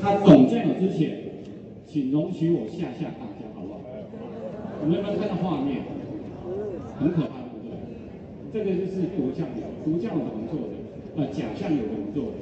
他懂酱油之前，请容许我吓吓大家，好不好？我们有没有看到画面？很可怕，对不对？这个就是毒酱油，毒酱油怎么做的？呃，假酱油怎么做的？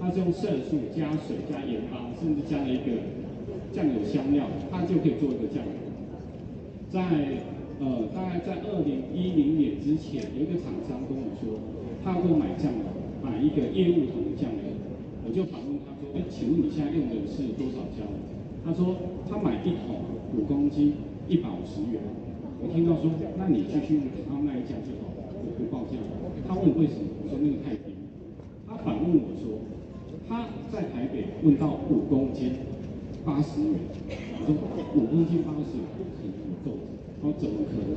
它是用色素加水加盐巴，甚至加了一个酱油香料，它就可以做一个酱油。在呃，大概在二零一零年之前，有一个厂商跟我说，他给我买酱油，买一个业务桶的酱油，我就反问他说，哎，请问你现在用的是多少胶？他说他买一桶五公斤，一百五十元。我听到说，那你继续用他那一家就好，我不报价。他问为什么？我说那个太低。他反问我说，他在台北问到五公斤八十元，我说五公斤八十元不可能够。他说怎么可能？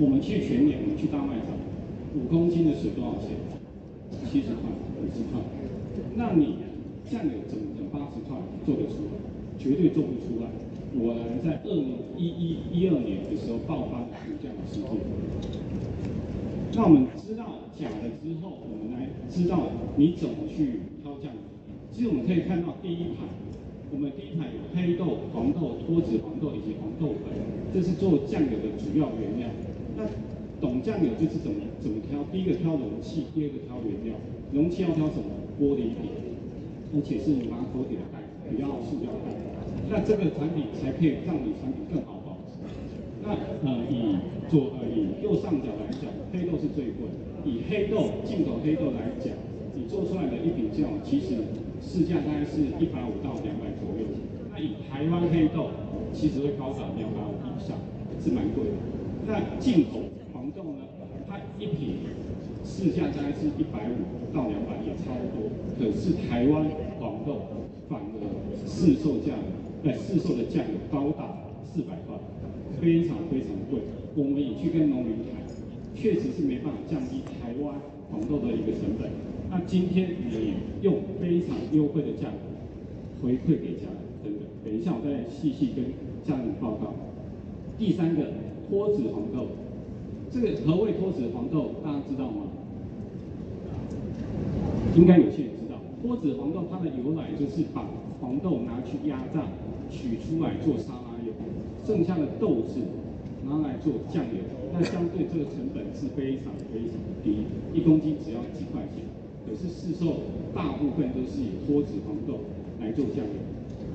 我们去全联，我们去大卖场，五公斤的水多少钱？七十块、五十块。那你酱油整整八十块做得出来？绝对做不出来。我在二零一一一二年的时候爆发毒酱油事件。那我们知道假了之后，我们来知道你怎么去挑酱油。其实我们可以看到第一排，我们第一排有黑豆、黄豆、脱脂黄豆以及黄豆粉，这是做酱油的主要原料。那懂酱油就是怎么怎么挑，第一个挑容器，第二个挑原料。容器要挑什么？玻璃瓶，而且是马口铁的盖，不要塑胶盖。那这个产品才可以让你产品更好保值。那呃，以左呃以右上角来讲，黑豆是最贵。以黑豆进口黑豆来讲，你做出来的一瓶酱，其实市价大概是一百五到两百左右。那以台湾黑豆，其实会高达两百五以上，是蛮贵的。那进口黄豆呢，它一瓶市价大概是一百五到两百，也差不多。可是台湾豆反而市售价。在市售的价格高达四百块，非常非常贵。我们也去跟农民谈，确实是没办法降低台湾黄豆的一个成本。那今天你用非常优惠的价格回馈给家人，真的。等一下我再细细跟家人报告。第三个脱脂黄豆，这个何谓脱脂黄豆？大家知道吗？应该有些人知道。脱脂黄豆它的由来就是把黄豆拿去压榨。取出来做沙拉油，剩下的豆子拿来做酱油，那相对这个成本是非常非常的低，一公斤只要几块钱。可是市售大部分都是以脱脂黄豆来做酱油。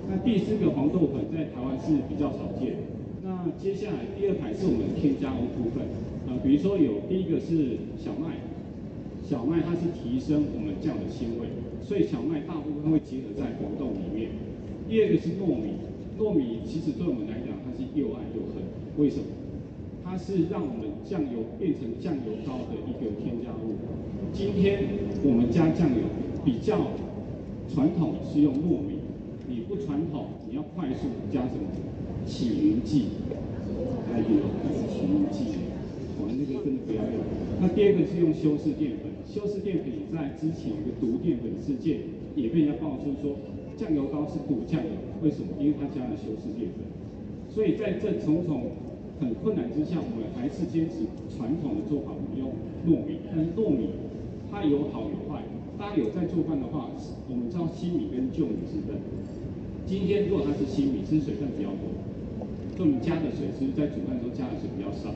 那第四个黄豆粉在台湾是比较少见。那接下来第二排是我们添加物部分，啊，比如说有第一个是小麦，小麦它是提升我们酱的鲜味，所以小麦大部分会结合在黄豆里面。第二个是糯米。糯米其实对我们来讲，它是又爱又恨。为什么？它是让我们酱油变成酱油膏的一个添加物。今天我们加酱油比较传统是用糯米，你不传统，你要快速加什么？起云剂，还有起云剂，那个真的不要用。那第二个是用修饰淀粉，修饰淀粉在之前有个毒淀粉事件，也被人家爆出说。酱油膏是毒酱油，为什么？因为它加了修饰淀粉。所以在这重重很困难之下，我们还是坚持传统的做法，我们用糯米。但是糯米它有好有坏。大家有在做饭的话，我们知道新米跟旧米之分。今天如果它是新米，吃水分比较多，所以我们加的水是在煮饭的时候加的水比较少。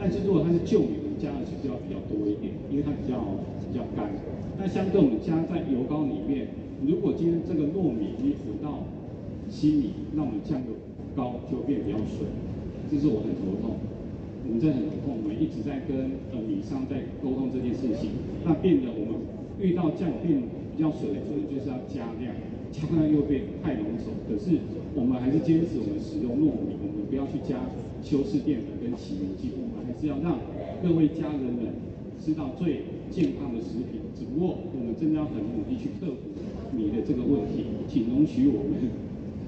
但是如果它是旧米，我们加的水就要比较多一点，因为它比较比较干。那相对我们加在油膏里面。如果今天这个糯米你煮到稀米，那我们酱油膏就会变比较水，这是我很头痛。我们真的很头痛，我们一直在跟呃米商在沟通这件事情。那变得我们遇到酱变比较水的时候，就是要加量，加量又变太浓稠。可是我们还是坚持我们使用糯米，我们不要去加修饰淀粉跟起云剂，我们还是要让各位家人们吃到最健康的食品。只不过我们真的要很努力去克服。你的这个问题，请容许我们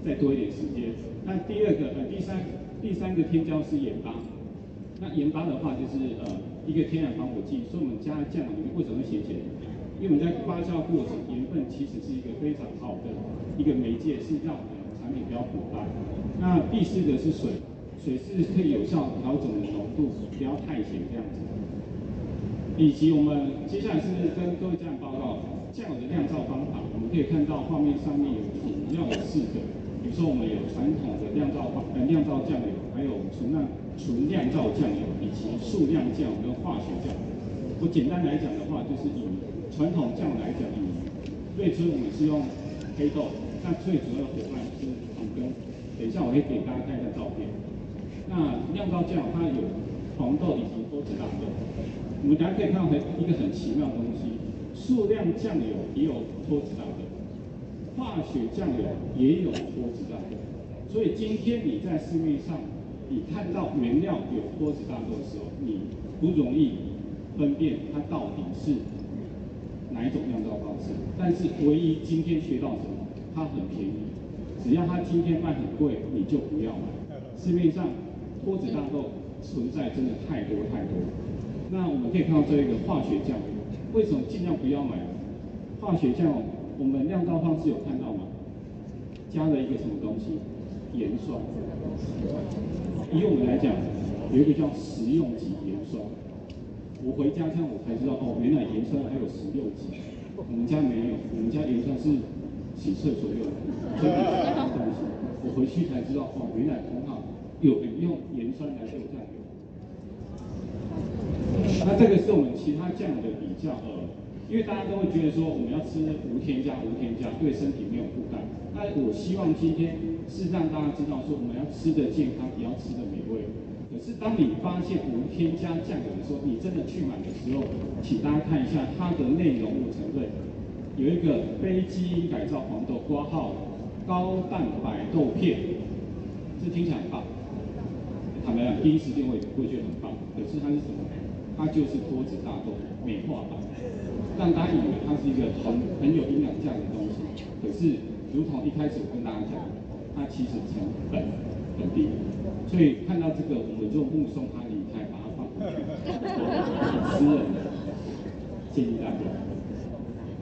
再多一点时间。那第二个呃，第三第三个添加是盐巴。那盐巴的话就是呃一个天然防腐剂，所以我们加酱里面为什么会咸咸？因为我们在发酵过程，盐分其实是一个非常好的一个媒介，是让我们产品比较腐败。那第四个是水，水是可以有效调整的浓度，不要太咸这样子。以及我们接下来是跟各位家人报告酱油的酿造方法。我们可以看到画面上面有主要有四个，比如说我们有传统的酿造方呃酿造酱油，还有纯酿纯酿造酱油，以及速酿酱油跟化学酱。我简单来讲的话，就是以传统酱来讲，以最初我们是用黑豆，那最主要的伙伴是红根。等一下我会给大家看一下照片。那酿造酱它有黄豆以及脱脂大豆。我们大家可以看到很一个很奇妙的东西，速酿酱油也有脱脂大豆，化学酱油也有脱脂大豆，所以今天你在市面上你看到原料有脱脂大豆的时候，你不容易分辨它到底是哪一种酿造方式。但是唯一今天学到什么？它很便宜，只要它今天卖很贵，你就不要买。市面上脱脂大豆存在真的太多太多。那我们可以看到这一个化学酱，为什么尽量不要买？化学酱，我们酿造方式有看到吗？加了一个什么东西？盐酸。以我们来讲，有一个叫食用级盐酸。我回家这样我才知道，哦，原来盐酸还有食用级。我们家没有，我们家盐酸是洗厕所用的，所以东西。我回去才知道，哦，原来很好，有用盐酸来做酱油。那这个是我们其他酱的比较，呃，因为大家都会觉得说我们要吃无添加，无添加对身体没有负担。那我希望今天是让大家知道说我们要吃的健康，也要吃的美味。可是当你发现无添加酱油的时候，你真的去买的时候，请大家看一下它的内容物成分，有一个非基因改造黄豆括号高蛋白豆片，这听起来很棒。坦白讲，第一时间我也会觉得很棒，可是它是什么？它就是脱脂大豆美化版，让大家以为它是一个很很有营养价值的东西。可是，如同一开始我跟大家讲，它其实成本很低，所以看到这个我们就目送它离开，把它放回去。私人的建议大家。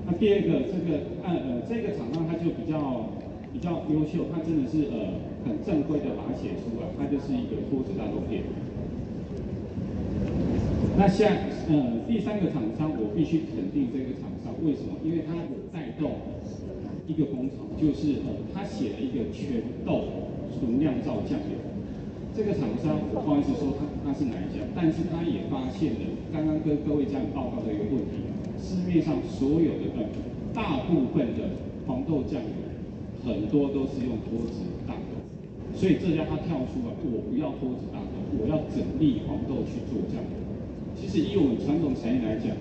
那第二个，这个呃呃这个厂商它就比较比较优秀，它真的是呃很正规的把它写出来，它就是一个脱脂大豆片。那像呃第三个厂商，我必须肯定这个厂商，为什么？因为它有带动一个工厂，就是呃他写了一个全豆纯酿造酱油。这个厂商我不好意思说他他是哪一家，但是他也发现了刚刚跟各位家人报告的一个问题，市面上所有的大部分的黄豆酱油，很多都是用脱脂大，所以这家他跳出了我不要脱脂大豆，我要整粒黄豆去做酱油。其实以我们传统产业来讲，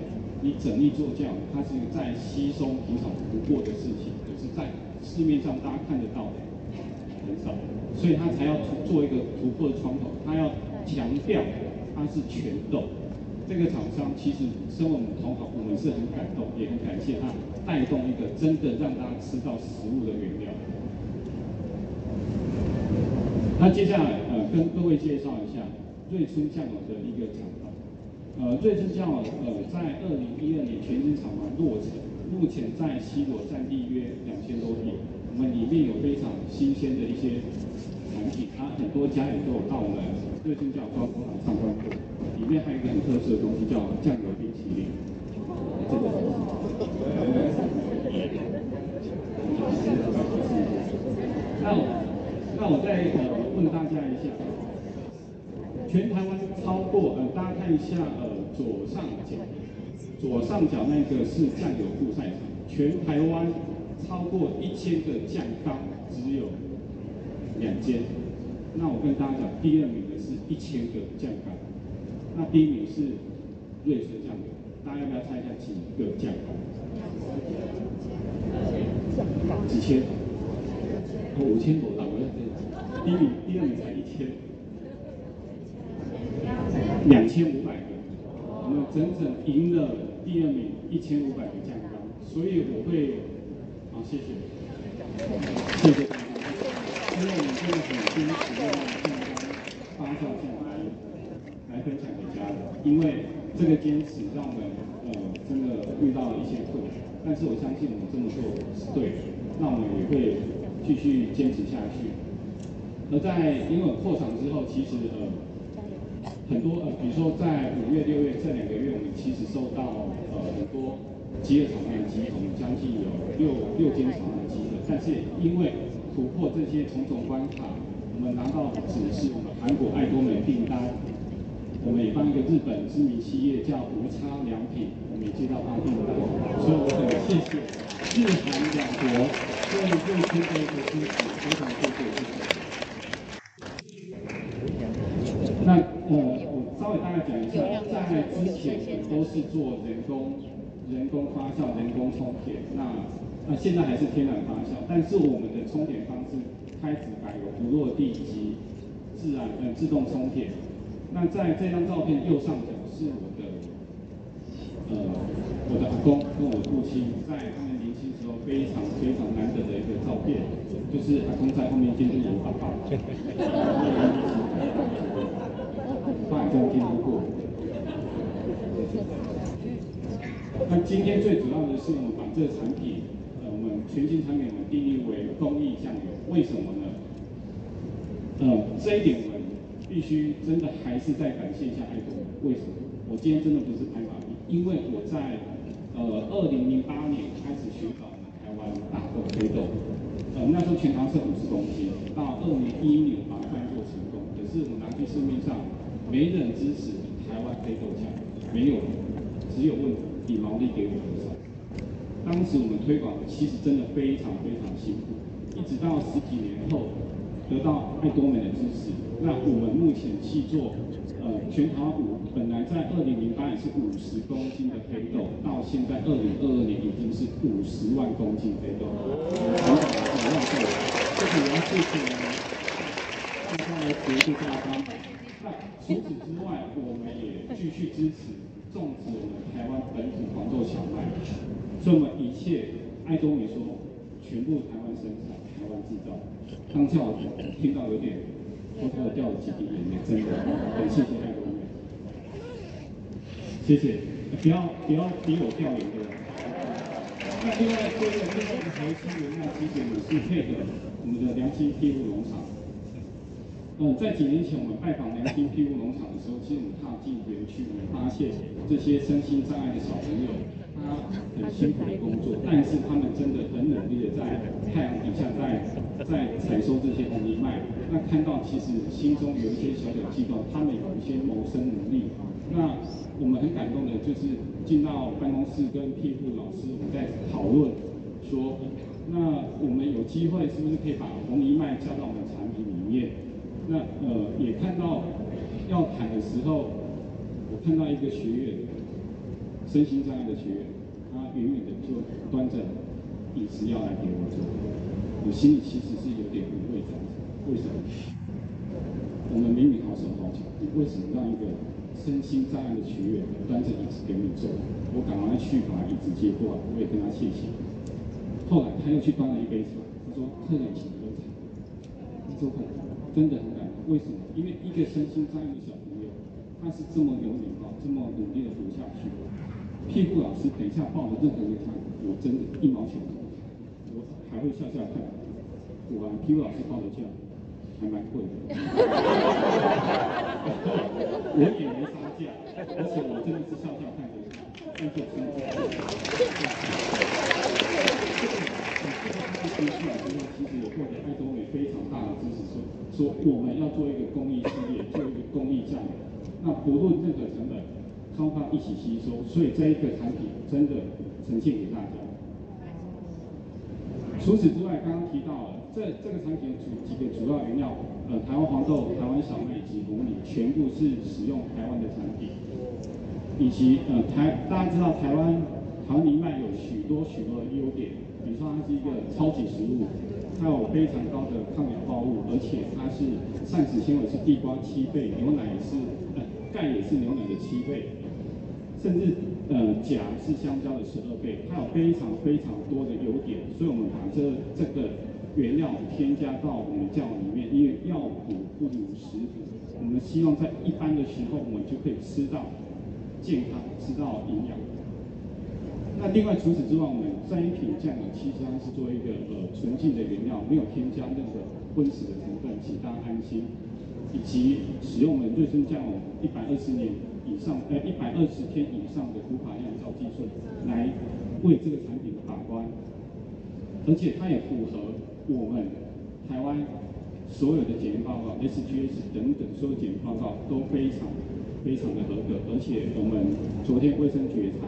你整粒做酱，它是再稀松平常不过的事情，可是，在市面上大家看得到的很少，所以他才要做一个突破的窗口，他要强调它是全豆。这个厂商其实身为我们同行，我们是很感动，也很感谢他带动一个真的让大家吃到食物的原料。那接下来呃，跟各位介绍一下瑞春酱油的一个厂房。呃，瑞春酱油呃，在二零一二年全新厂房落成，目前在西罗占地约两千多坪，我们里面有非常新鲜的一些产品，它、啊、很多家也都有到我们瑞春酱油工厂参观过，里面还有一个很特色的东西叫酱油冰淇淋，这个东西。那那我在呃下。全台湾超过呃，大家看一下呃左上角，左上角那个是酱油曝晒场，全台湾超过一千个酱缸只有两间。那我跟大家讲，第二名的是一千个酱缸，那第一名是瑞春酱油，大家要不要猜一下几个酱缸？几千？五千多，第一名，第二名才千。两千五百个，我们整整赢了第二名一千五百个酱缸，所以我会，好，谢谢，谢谢。大家，因为我们真的很坚持用酱缸发酵酱来来分享给家人，因为这个坚持让我们呃真的遇到了一些困难，但是我相信我们这么做是对的，那我们也会继续坚持下去。而在因为我扩厂之后，其实呃。很多呃，比如说在五月、六月这两个月，我们其实收到呃很多集合厂商的集合，将近有六六间厂的集合，但是因为突破这些重重关卡，我们拿到指示，我们韩国爱多美订单，我们也帮一个日本知名企业叫无差良品，我们也接到他订单，所以我很谢谢日韩两国对瑞星的一个支持，非常谢谢谢谢。那呃，我稍微大概讲一下，在之前都是做人工、人工发酵、人工充填，那那现在还是天然发酵，但是我们的充填方式开始改有不落地及自然呃自动充填。那在这张照片右上角是我的呃我的阿公跟我父亲在他们年轻时候非常非常难得的一个照片，就是阿公在后面监督我爸爸。爸已经听说过。那今天最主要的是，我们把这个产品，呃，我们全新产品我们定义为公益酱油，为什么呢？呃，这一点我们必须真的还是在感谢一下爱国。为什么？我今天真的不是拍马屁，因为我在呃二零零八年开始寻找我们台湾大豆黑豆，呃，那时候全长是五十公斤，到二零一一年把它翻做成功，可是我们拿去市面上。没人支持台湾黑豆酱，没有，只有问你毛利给我多少。当时我们推广其实真的非常非常辛苦，一直到十几年后得到爱多美的支持。那我们目前去做，呃，全台五本来在二零零八年是五十公斤的黑豆，到现在二零二二年已经是五十万公斤黑豆，成长了五万倍。这个我要谢谢，大家来学习大方。除此之外，我们也继续支持种植我们台湾本土黄豆小麦，所以我们一切爱多美说全部台湾生产、台湾制造。当下我听到有点偷偷的掉了几滴眼泪，真的很谢谢爱多美，谢谢，不要不要逼我掉眼泪。那另外这个这个核心原料其实也是配合我们的良心庇护农场。嗯，在几年前我们拜访良心庇护农场的时候，其实我们踏进园区，我们发现这些身心障碍的小朋友，他很辛苦的工作，但是他们真的很努力的在太阳底下在在采收这些红藜麦。那看到其实心中有一些小小悸动，他们有一些谋生能力。那我们很感动的就是进到办公室跟庇护老师我们在讨论说，那我们有机会是不是可以把红藜麦加？那呃，也看到要谈的时候，我看到一个学员，身心障碍的学员，他远远的就端着饮食要来给我做，我心里其实是有点五味杂陈。为什么？我们明明好手好脚，你为什么让一个身心障碍的学员端着椅子给你做？我赶快去把椅子接过来，我也跟他谢谢。后来他又去端了一杯茶，他说：“客人请喝茶。”你说，真的很。为什么？因为一个身心障碍的小朋友，他是这么有礼貌，这么努力的活下去。屁股老师等一下报的任何一个摊，我真的一毛钱都不开，我还会笑笑看。果然，庇护老师报的价还蛮贵的。我也没杀价，而且我真的是笑笑看着，但是真的。这说我们要做一个公益事业，做一个公益酱油，那不论任何成本，双方一起吸收，所以这一个产品真的呈现给大家。除此之外，刚刚提到了这这个产品的主几个主要原料，呃，台湾黄豆、台湾小麦以及红藜，全部是使用台湾的产品，以及呃台大家知道台湾红藜麦有许多许多的优点。比如说，它是一个超级食物，它有非常高的抗氧化物，而且它是膳食纤维是地瓜七倍，牛奶也是，呃，钙也是牛奶的七倍，甚至呃钾是香蕉的十二倍，它有非常非常多的优点，所以我们把这这个原料添加到我们酱里面，因为药补不如食补，我们希望在一般的时候，我们就可以吃到健康，吃到营养。那另外除此之外，我们三一品酱油其实它是做一个呃纯净的原料，没有添加任何荤食的成分，请大家安心。以及使用我们瑞春酱油一百二十年以上，呃一百二十天以上的古法酿造技术来为这个产品把关，而且它也符合我们台湾所有的检验报告，SGS 等等所有检验报告都非常非常的合格，而且我们昨天卫生局也才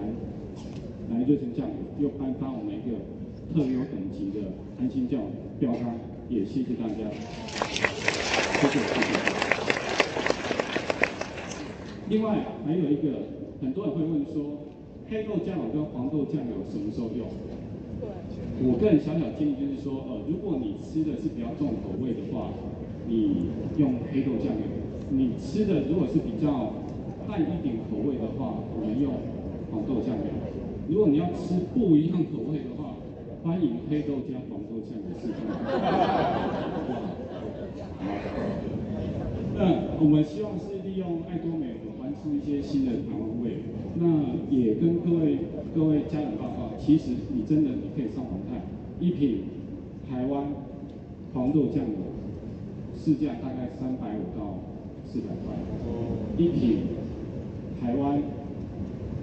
来瑞春酱油又颁发我们一个特优等级的安心酱标杆，也谢谢大家，谢谢谢谢。另外还有一个，很多人会问说，黑豆酱油跟黄豆酱油什么时候用？我个人小小建议就是说，呃，如果你吃的是比较重口味的话，你用黑豆酱油；你吃的如果是比较淡一点口味的话，我们用黄豆酱油。如果你要吃不一样口味的话，欢迎黑豆加黄豆酱油试试。那我们希望是利用爱多美，我们玩出一些新的台湾味。那也跟各位各位家人报告，其实你真的你可以上网看，一瓶台湾黄豆酱油市价大概三百五到四百块，一瓶台湾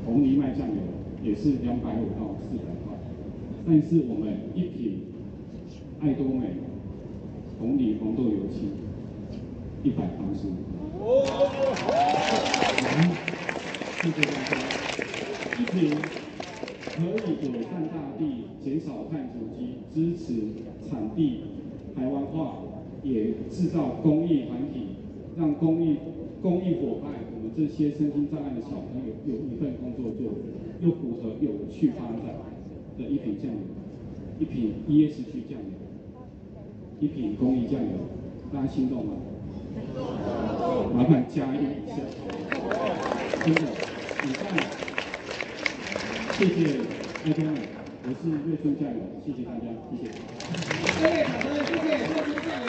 红藜麦酱油。也是两百五到四百块，但是我们一瓶爱多美红藜黄豆油漆一百八十五。谢谢大家。一瓶可以友善大地、减少碳足迹、支持产地台湾化，也制造公益团体，让公益公益伙伴，我们这些身心障碍的小朋友有一份工作就又符合有趣发展的一瓶酱油，一瓶 ESG 酱油，一瓶公益酱油，大家心动吗？麻烦加一下，真的，你看，谢谢大家，我是瑞春酱油，谢谢大家，谢谢。谢谢，谢谢酱油，